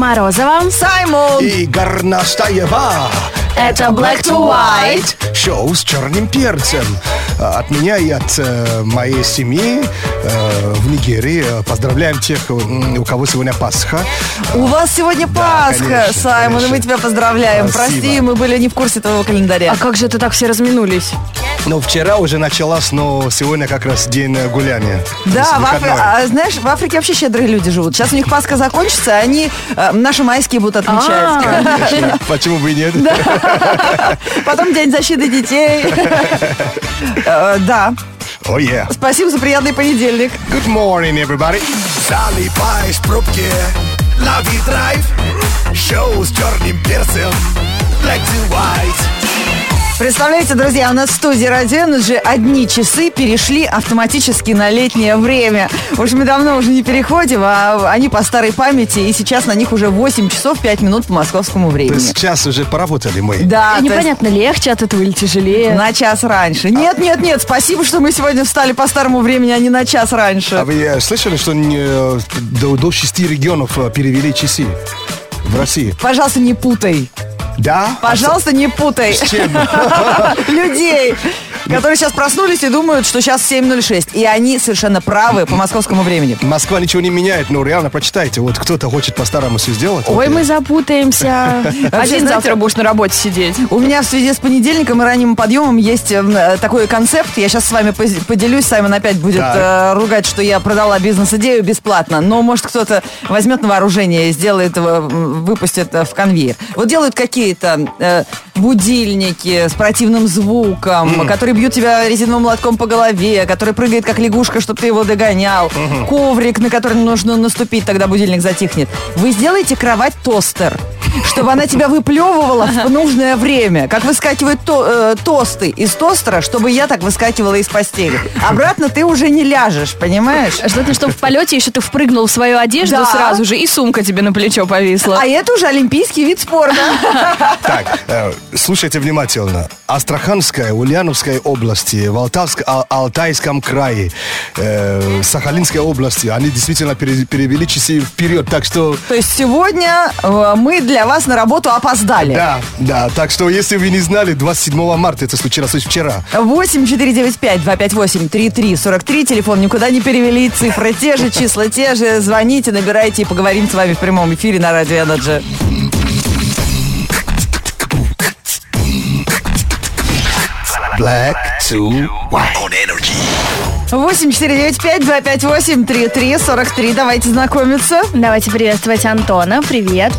Морозова. Саймон! И Горностаева. Это Black to White. Шоу с черным перцем. А, От меня и от э, моей семьи э, в Нигерии э, поздравляем тех, у кого сегодня Пасха. У вас сегодня Пасха, конечно, Саймон, и мы конечно. тебя поздравляем. Спасибо. Прости, мы были не в курсе твоего календаря. А как же это так все разминулись? Ну, вчера уже началась, но сегодня как раз день э, гуляния. Да, в Афри- а, знаешь, в Африке вообще щедрые люди живут. Сейчас у них Пасха закончится, они э, наши майские будут отмечать. А. Конечно. Почему бы и нет? Потом День защиты детей. Э, Да. О, yeah. Спасибо за приятный понедельник. Good morning, everybody. Залипаешь в пробке, лови драйв Шоу с черным перцем Black to white Представляете, друзья, у нас в студии Radio Energy одни часы перешли автоматически на летнее время. Уж мы давно уже не переходим, а они по старой памяти, и сейчас на них уже 8 часов 5 минут по московскому То времени. есть сейчас уже поработали мы. Да, то есть Непонятно, легче от этого или тяжелее. на час раньше. Нет, нет, нет, спасибо, что мы сегодня встали по старому времени, а не на час раньше. А вы э, слышали, что э, до, до шести регионов э, перевели часы в России? Пожалуйста, не путай. Да? Пожалуйста, не путай С чем? людей, которые сейчас проснулись и думают, что сейчас 7.06. И они совершенно правы по московскому времени. Москва ничего не меняет, но реально прочитайте. Вот кто-то хочет по-старому все сделать. Ой, мы э, запутаемся. Один завтра будешь на работе сидеть. У меня в связи с понедельником и ранним подъемом есть э, такой концепт. Я сейчас с вами поделюсь. Саймон опять будет э, ругать, что я продала бизнес-идею бесплатно. Но, может, кто-то возьмет на вооружение и сделает, э, выпустит э, в конвейер. Вот делают какие-то э, будильники с противным звуком, которые бьют тебя резиновым молотком по голове, который прыгает как лягушка, чтобы ты его догонял. Коврик, на который нужно наступить, тогда будильник затихнет. Вы сделаете кровать-тостер чтобы она тебя выплевывала в нужное время. Как выскакивают то- э, тосты из тостера, чтобы я так выскакивала из постели. Обратно ты уже не ляжешь, понимаешь? Желательно, чтобы в полете еще ты впрыгнул в свою одежду Да. сразу же, и сумка тебе на плечо повисла. А это уже олимпийский вид спорта. Так, э, слушайте внимательно. Астраханская, Ульяновская области, в Алтавск- Ал- Алтайском крае, э, Сахалинской области, они действительно пере- перевели часы вперед. Так что, То есть сегодня э, мы для вас на работу опоздали. да, да. Так что, если вы не знали, 27 марта это случилось вчера. 8 495 258 3343 Телефон никуда не перевели. Цифры те же, числа те же. Звоните, набирайте и поговорим с вами в прямом эфире на Радио Energy. Black to white. On energy 8 495 258 3343 Давайте знакомиться. Давайте приветствовать Антона. Привет.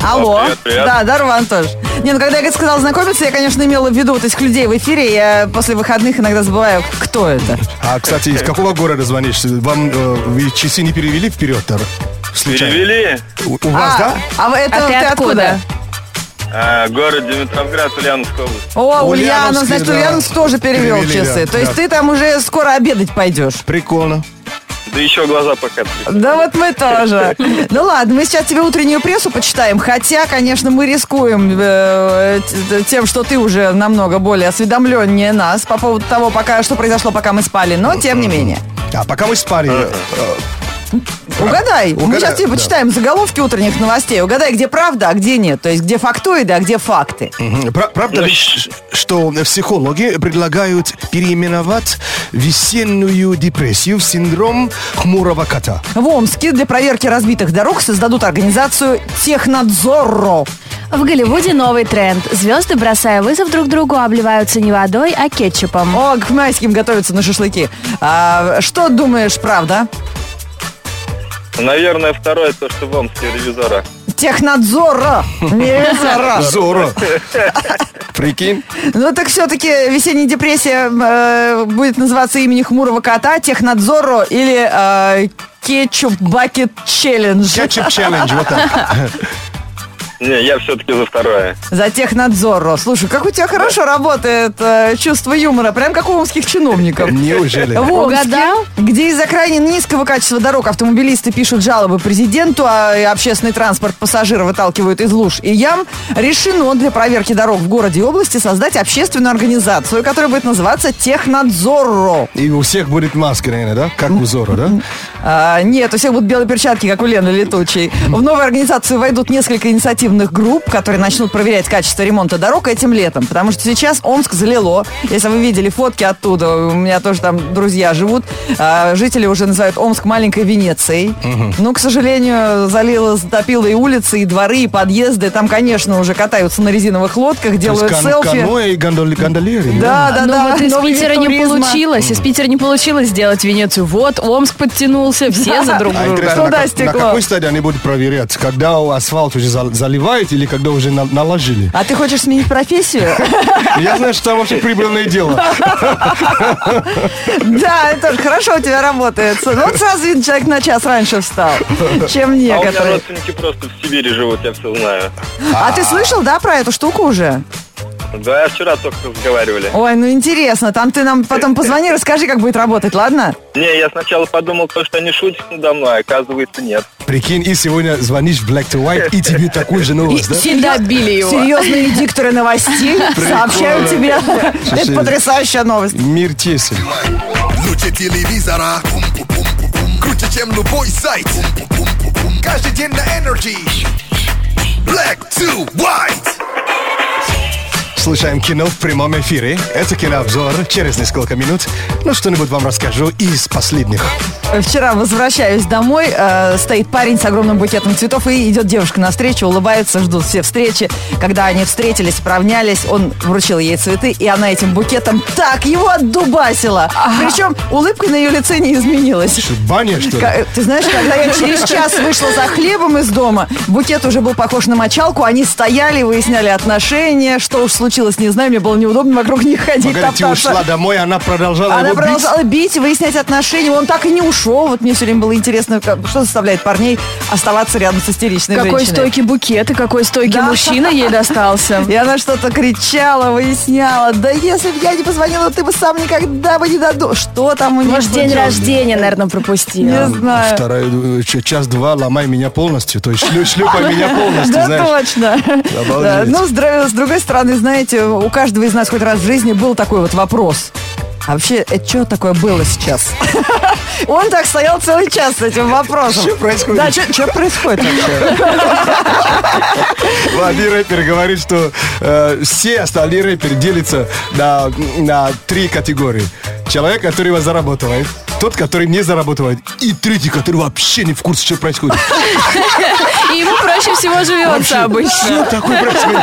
Алло. привет, привет. Да, здорово, Антош. Не, ну когда я сказала знакомиться, я, конечно, имела в виду вот этих людей в эфире. Я после выходных иногда забываю, кто это. А, кстати, из какого города звонишь? Вам э, вы часы не перевели вперед? Случайно? Перевели. У, у вас, а, да? А вы- это А ты откуда? А, город Димитровград, Ульяновская область. О, Ульяновский, Ульянов, значит, да. Ульянов тоже перевел Перевели, часы. да, То есть да. ты там уже скоро обедать пойдешь. Прикольно. Да еще глаза пока. Да вот мы тоже. Ну ладно, мы сейчас тебе утреннюю прессу почитаем. Хотя, конечно, мы рискуем э, тем, что ты уже намного более осведомленнее нас по поводу того, пока, что произошло, пока мы спали. Но тем не менее. А пока мы спали, э, Угадай. Мы Угадай, сейчас тебе да. почитаем заголовки утренних новостей. Угадай, где правда, а где нет. То есть, где фактоиды, а где факты. Пра- Правда ли, ш- что психологи предлагают переименовать весеннюю депрессию в синдром хмурого кота? В Омске для проверки разбитых дорог создадут организацию Технадзорро. В Голливуде новый тренд. Звезды, бросая вызов друг другу, обливаются не водой, а кетчупом. О, к майским готовятся на шашлыки. А, что думаешь, правда? Наверное, второе, то, что в Омске ревизора. Технадзора. Не ревизора. Зоро. Прикинь? Ну так все-таки весенняя депрессия э, будет называться имени хмурого кота, Технадзорро или э, Кетчуп Бакет Челлендж. Кетчуп челлендж, вот так. Не, я все-таки за второе. За технадзору. Слушай, как у тебя хорошо работает э, чувство юмора, прям как у омских чиновников. Неужели? В Омске, Угадал? где из-за крайне низкого качества дорог автомобилисты пишут жалобы президенту, а и общественный транспорт пассажиров выталкивают из луж и ям, решено для проверки дорог в городе и области создать общественную организацию, которая будет называться Технадзорро. И у всех будет маска, наверное, да? Как у Зора, да? А, нет, у всех будут белые перчатки, как у Лены Летучей. В новую организацию войдут несколько инициативных групп, которые начнут проверять качество ремонта дорог этим летом. Потому что сейчас Омск залило. Если вы видели фотки оттуда, у меня тоже там друзья живут. а, жители уже называют Омск маленькой Венецией. Ну, к сожалению, залило, затопило и улицы, и дворы, и подъезды. Там, конечно, уже катаются на резиновых лодках, То есть делают кан- селфи. Каноэ и гондол- гондолеры. Да, да, Ну да. вот из Питера не туризма. получилось. Из Питера не получилось сделать Венецию. Вот, Омск подтянулся, все за друг А друга. интересно, на, Туда на стекло. какой стадии они будут проверять? Когда асфальт уже за- заливают или когда уже на- наложили? А ты хочешь сменить профессию? Я знаю, что там вообще прибыльное дело. Да, это хорошо у тебя работает. Ну, вот сразу видно, человек на час раньше встал, чем А у меня некоторые. родственники просто в Сибири живут, я все знаю. А ты слышал, да, про эту штуку уже? Да, вчера только разговаривали. Ой, ну интересно. Там ты нам потом позвони, расскажи, как будет работать, ладно? Не, я сначала подумал, то, что они шутят надо мной, а оказывается нет. Прикинь, и сегодня звонишь в Black to White, и тебе такую же новость, да? Все добили его. Серьезные дикторы новостей сообщают тебе. Это потрясающая новость. Мир тесен. Лучше телевизора. Круче, чем любой сайт. Каждый день на Energy. Black to white. Слушаем кино в прямом эфире. Это кинообзор через несколько минут. Ну, что-нибудь вам расскажу из последних. Вчера возвращаюсь домой, э, стоит парень с огромным букетом цветов, и идет девушка навстречу, улыбаются, ждут все встречи. Когда они встретились, поравнялись, он вручил ей цветы, и она этим букетом так его отдубасила. Причем улыбка на ее лице не изменилась. Что, баня, что ли? Ка- Ты знаешь, когда я через час вышла за хлебом из дома, букет уже был похож на мочалку, они стояли, выясняли отношения, что уж случилось, не знаю, мне было неудобно вокруг них ходить, Погоди, ты топтаться. ушла домой, она продолжала Она его бить? продолжала бить, выяснять отношения. Он так и не ушел. Вот мне все время было интересно, как- что заставляет парней оставаться рядом с истеричной Какой женщиной. стойкий букет и какой стойкий Да. мужчина ей достался. И она что-то кричала, выясняла. Да если бы я не позвонила, ты бы сам никогда бы не додумал. Что там у них Может, день рождения, наверное, пропустила. Не знаю. Вторая, час-два ломай меня полностью, то есть шлю- шлепай меня полностью, Да, точно. Ну, с другой стороны, знаете, у каждого из нас хоть раз в жизни был такой вот вопрос. А вообще, это что такое было сейчас? Он так стоял целый час с этим вопросом. Что происходит? Да, что происходит вообще? Один рэпер говорит, что э, все остальные рэперы делятся на, на три категории. Человек, который его зарабатывает, тот, который не зарабатывает, и третий, который вообще не в курсе, что происходит. И ему проще всего живется обычно. Что такое происходит?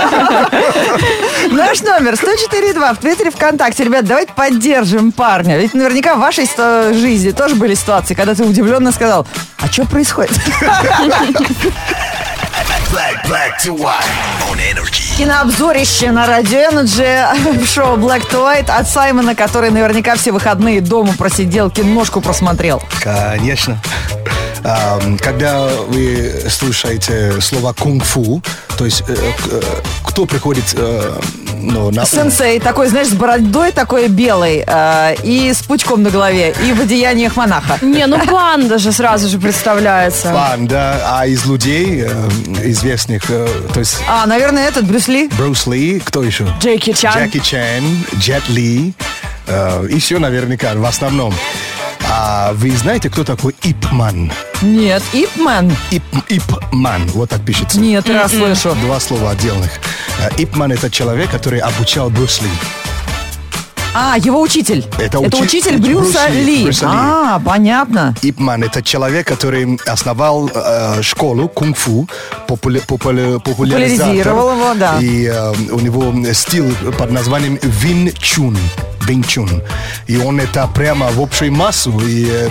Наш номер 104.2 в Твиттере, ВКонтакте. Ребят, давайте поддержим парня. Ведь наверняка в вашей жизни тоже были ситуации, когда ты удивленно сказал, а что происходит? Black, to white. On Energy. Кинообзорище на Радио Energy в шоу Black to White от Саймона, который наверняка все выходные дома просидел, киношку просмотрел. Конечно. Когда вы слушаете слово кунг-фу, то есть э, э, кто приходит э, ну, на? Сенсей такой, знаешь, с бородой такой белой э, и с пучком на голове, и в одеяниях монаха. Не, ну панда же сразу же представляется. Фан, да, а из людей э, известных, э, то есть А, наверное, этот Брюс Ли. Брюс Ли, кто еще? Джеки Чан. Джеки Чан, Джет Ли, э, и все наверняка, в основном. А вы знаете, кто такой Ипман? Нет, Ипман. Ип, Ипман, вот так пишется. Нет, раз слышу. Два слова отдельных. Э, Ипман это человек, который обучал Брюс Ли. А, его учитель. Это Это учи- учитель Брюс Брюса Ли. Брюса Ли. А, понятно. Ипман это человек, который основал э, школу кунг-фу, популя- популя-. Популяризировал его, да. И э, у него стиль под названием Вин Чун. Вин Чун. И он это прямо в общую массу. И, э,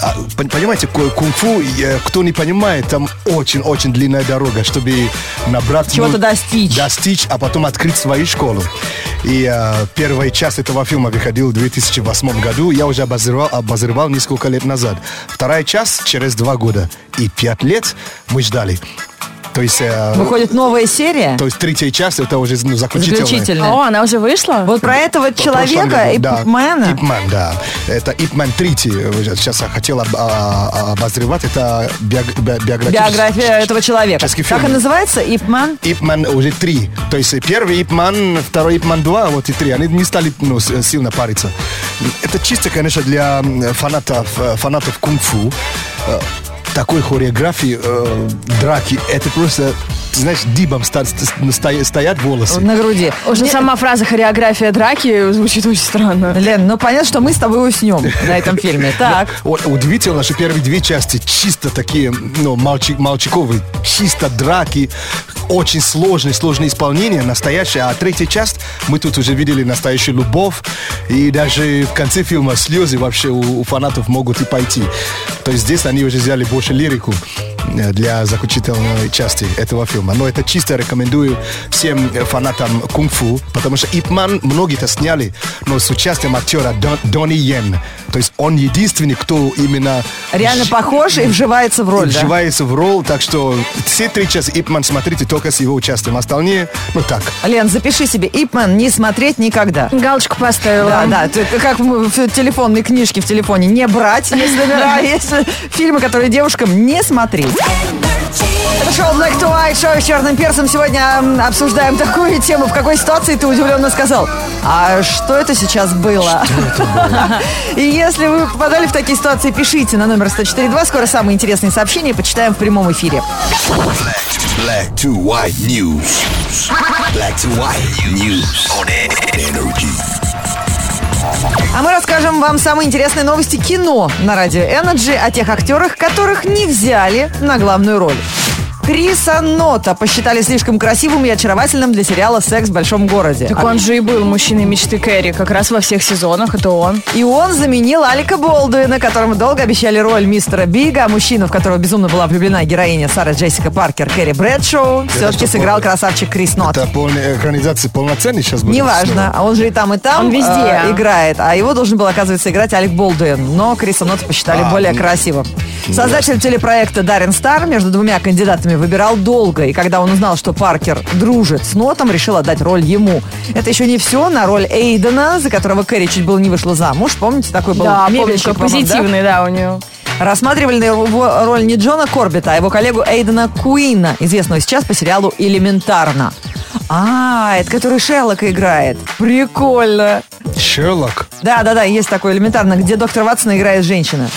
а, пон- понимаете, ку- кунг-фу, э, кто не понимает, там очень-очень длинная дорога, чтобы набрать... Чего-то ну, достичь. Достичь, а потом открыть свою школу. И э, первая часть этого фильма выходила в 2008 году. Я уже обозревал, обозревал несколько лет назад. Вторая часть через два года. И пять лет мы ждали. То есть, э, Выходит новая серия. то есть третья часть, это уже ну, заключительная. Заключительная. О, она уже вышла? Вот про этого человека, году, да. Ипман, да. Это Ипман третий. Сейчас я хотел об- а- обозревать. Это биог- би- биографический... Биография этого человека. Как фильм. он называется? Ипман? Ипман уже три. То есть первый Ипман, второй Ипман два, вот и три. Они не стали ну, сильно париться. Это чисто, конечно, для фанатов, э, фанатов кунг-фу. Такой хореографии, э, драки, это просто, знаешь, дибом ста- ста- стоя- стоят волосы. На груди. Уже Не- сама фраза «хореография драки» звучит очень странно. Лен, ну понятно, что мы с тобой уснем на этом фильме. Так. Удивительно, что первые две части чисто такие, ну, мальчик, мальчиковые, чисто драки, очень сложные, сложные исполнения, настоящие. А третья часть, мы тут уже видели настоящую любовь, и даже в конце фильма слезы вообще у, у фанатов могут и пойти. То есть здесь они уже взяли больше лирику для заключительной части этого фильма. Но это чисто рекомендую всем фанатам кунг-фу, потому что Ипман многие-то сняли, но с участием актера Дон- Донни Йен. То есть он единственный, кто именно Реально похож и вживается в роль, да? вживается в роль, так что все три часа Ипман смотрите только с его участием. Остальные, ну так. Лен, запиши себе Ипман не смотреть никогда. Галочку поставила. Да, да, ты- как в телефонной книжке в телефоне. Не брать, номера, есть фильмы, которые девушкам не смотреть. Это шоу Black to White, шоу с черным перцем. Сегодня обсуждаем такую тему. В какой ситуации ты удивленно сказал? А что это сейчас было? И если вы попадали в такие ситуации, пишите на номер 104.2. Скоро самые интересные сообщения почитаем в прямом эфире. Black to white news. Black to white news on energy. А мы расскажем вам самые интересные новости кино на радио Energy о тех актерах, которых не взяли на главную роль. Криса Нота посчитали слишком красивым и очаровательным для сериала «Секс в большом городе». Так он же и был мужчиной мечты Кэрри, как раз во всех сезонах, это он. И он заменил Алика Болдуина, которому долго обещали роль мистера Бига, а мужчину, в которого безумно была влюблена героиня Сара Джессика Паркер, Кэрри Брэдшоу, все-таки сыграл пол- красавчик Крис Нот. Это полная экранизация полноценный сейчас будет. Неважно, а он же и там, и там Он везде. э, играет. А его должен был, оказывается, играть Алек Болдуин. Но Криса Нота посчитали А, более ну, красивым. Создатель телепроекта Даррен Стар между двумя кандидатами выбирал долго. И когда он узнал, что Паркер дружит с Нотом, решил отдать роль ему. Это еще не все. На роль Эйдена, за которого Кэрри чуть было не вышла замуж. Помните, такой был Да, помню, мебельщик, как по-моему, да? позитивный, да, у него. Рассматривали на его роль не Джона Корбета, а его коллегу Эйдена Куина, известного сейчас по сериалу «Элементарно». А, это который Шерлока играет. Прикольно. Шерлок. Да, да, да, есть такой элементарно, где доктор Ватсон играет женщина.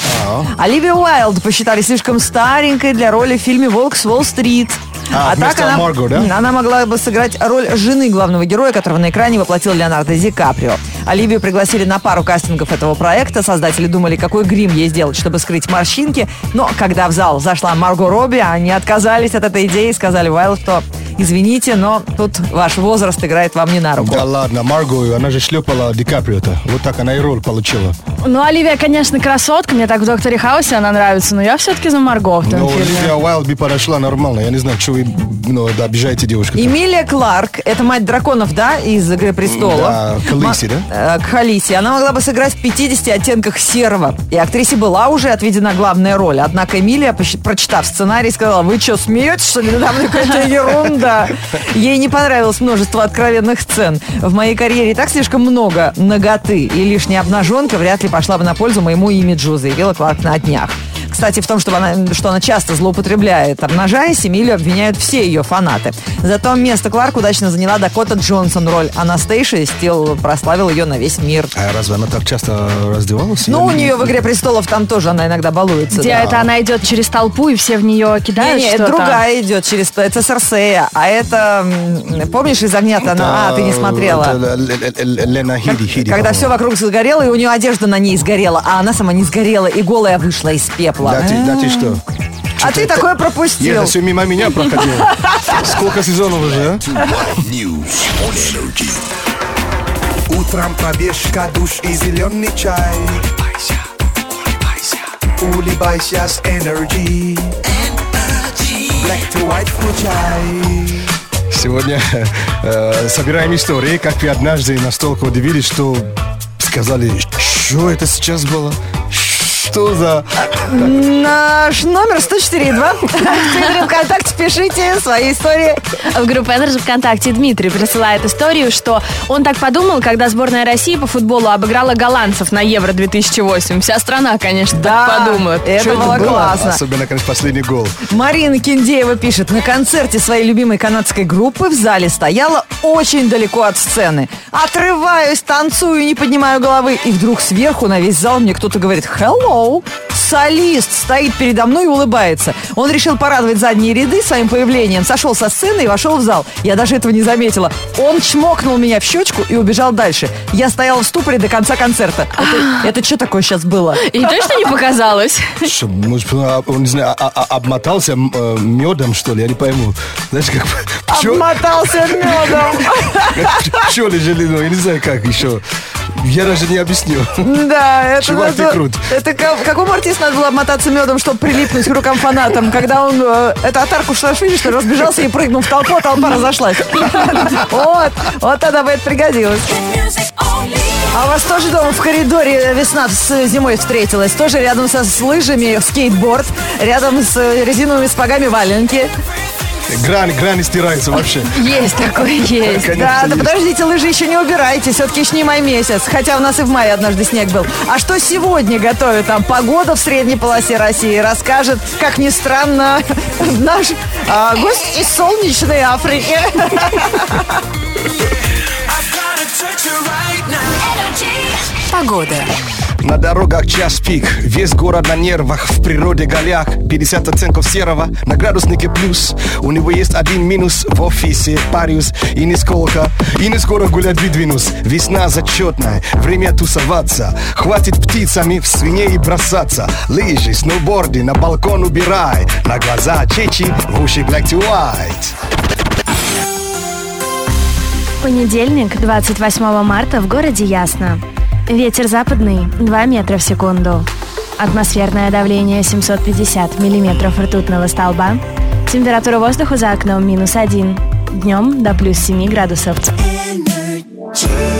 Оливия Уайлд посчитали слишком старенькой для роли в фильме «Волк с Уолл-стрит». А, вместо она, Марго, да? она могла бы сыграть роль жены главного героя, которого на экране воплотил Леонардо Ди Каприо. Оливию пригласили на пару кастингов этого проекта. Создатели думали, какой грим ей сделать, чтобы скрыть морщинки. Но когда в зал зашла Марго Робби, они отказались от этой идеи и сказали Уайлд, что извините, но тут ваш возраст играет вам не на руку. Да ладно, Марго, она же шлепала Ди Каприо-то. Вот так она и роль получила. Ну, Оливия, конечно, красотка, мне так в «Докторе Хаусе» она нравится, но я все-таки за Марго в том Но фильме. Оливия Уайлд бы подошла нормально. Я не знаю, что вы ну, да, обижаете девушку. Эмилия Кларк, это мать драконов, да, из «Игры престолов». Да, Khaleesi, да? Э. Она могла бы сыграть в 50 оттенках серого. И актрисе была уже отведена главная роль. Однако Эмилия, прочитав сценарий, сказала, вы что, смеетесь, что ли? Да Там какая-то ерунда. Ей не понравилось множество откровенных сцен. В моей карьере и так слишком много ноготы. И лишняя обнаженка вряд ли пошла бы на пользу моему имиджу, заявила Кларк на днях. Кстати, в том, что она, что она часто злоупотребляет, обнажаясь, Эмилию обвиняют все ее фанаты. Зато место Кларк удачно заняла Дакота Джонсон роль Анастейши, стил прославил ее на весь мир. А разве она так часто раздевалась? Ну, у не- нее в «Игре престолов» там тоже она иногда балуется. Где да. это она идет через толпу, и все в нее кидают Не, не, другая идет через... Это Серсея. А это... Помнишь, из огня-то она... А, ты не смотрела. Лена Хиди. Хиди, Когда все вокруг сгорело, и у нее одежда на ней сгорела, а она сама не сгорела, и голая вышла из пепла. Да ты, да ты что? А ты такое пропустил. Это все мимо меня проходило. Сколько сезонов уже, а? Утром пробежка, душ и зеленый чай Улыбайся с Energy Black to white включай Сегодня э, собираем истории, как вы однажды настолько удивились, что сказали, что это сейчас было? Что за... Наш номер 104.2. В Твиттере ВКонтакте пишите свои истории. В группу Energy ВКонтакте Дмитрий присылает историю, что он так подумал, когда сборная России по футболу обыграла голландцев на Евро 2008. Вся страна, конечно, Да, так подумает. это Что было было? классно. Особенно, конечно, последний гол. Марина Киндеева пишет, на концерте своей любимой канадской группы в зале стояла очень далеко от сцены. Отрываюсь, танцую, не поднимаю головы. И вдруг сверху на весь зал мне кто-то говорит «Hello!» Солист стоит передо мной и улыбается. Он решил порадовать задние ряды своим появлением, сошел со сцены и вошел в зал. Я даже этого не заметила. Он чмокнул меня в щечку и убежал дальше. Я стояла в ступоре до конца концерта. Это, это что такое сейчас было? И точно не показалось? Что, может, а, он, не знаю, а- а- обмотался м, э, медом, что ли? Я не пойму. Знаешь, как Обмотался медом. пчелы жили, ну, я не знаю, как еще. Я даже не объясню. Да, это, Чувак, ты это, крут. это ка- какому артисту надо было обмотаться медом, чтобы прилипнуть к рукам фанатам, когда он, э, это от Арку Шашвили, что разбежался и прыгнул в толпу, а толпа разошлась. Вот, вот тогда бы это пригодилось. А у вас тоже дома в коридоре весна с зимой встретилась? Тоже рядом со, с лыжами скейтборд, рядом с резиновыми спагами валенки. Грани, грани стираются вообще. Есть такое, есть. Конечно, Да, да подождите, лыжи еще не убирайте, все-таки еще не май месяц. Хотя у нас и в мае однажды снег был. А что сегодня готовят там? Погода в средней полосе России расскажет, как ни странно, наш а, гость из солнечной Африки. Погода. На дорогах час пик, весь город на нервах, в природе голяк, 50 оттенков серого, на градуснике плюс. У него есть один минус в офисе, Париус, и нисколько, и не скоро гулять выдвинусь. Весна зачетная, время тусоваться, хватит птицами в свиней бросаться. Лыжи, сноуборды, на балкон убирай, на глаза чечи, в уши black to white. Понедельник, 28 марта в городе Ясно. Ветер западный 2 метра в секунду. Атмосферное давление 750 миллиметров ртутного столба. Температура воздуха за окном минус 1. Днем до плюс 7 градусов. Energy.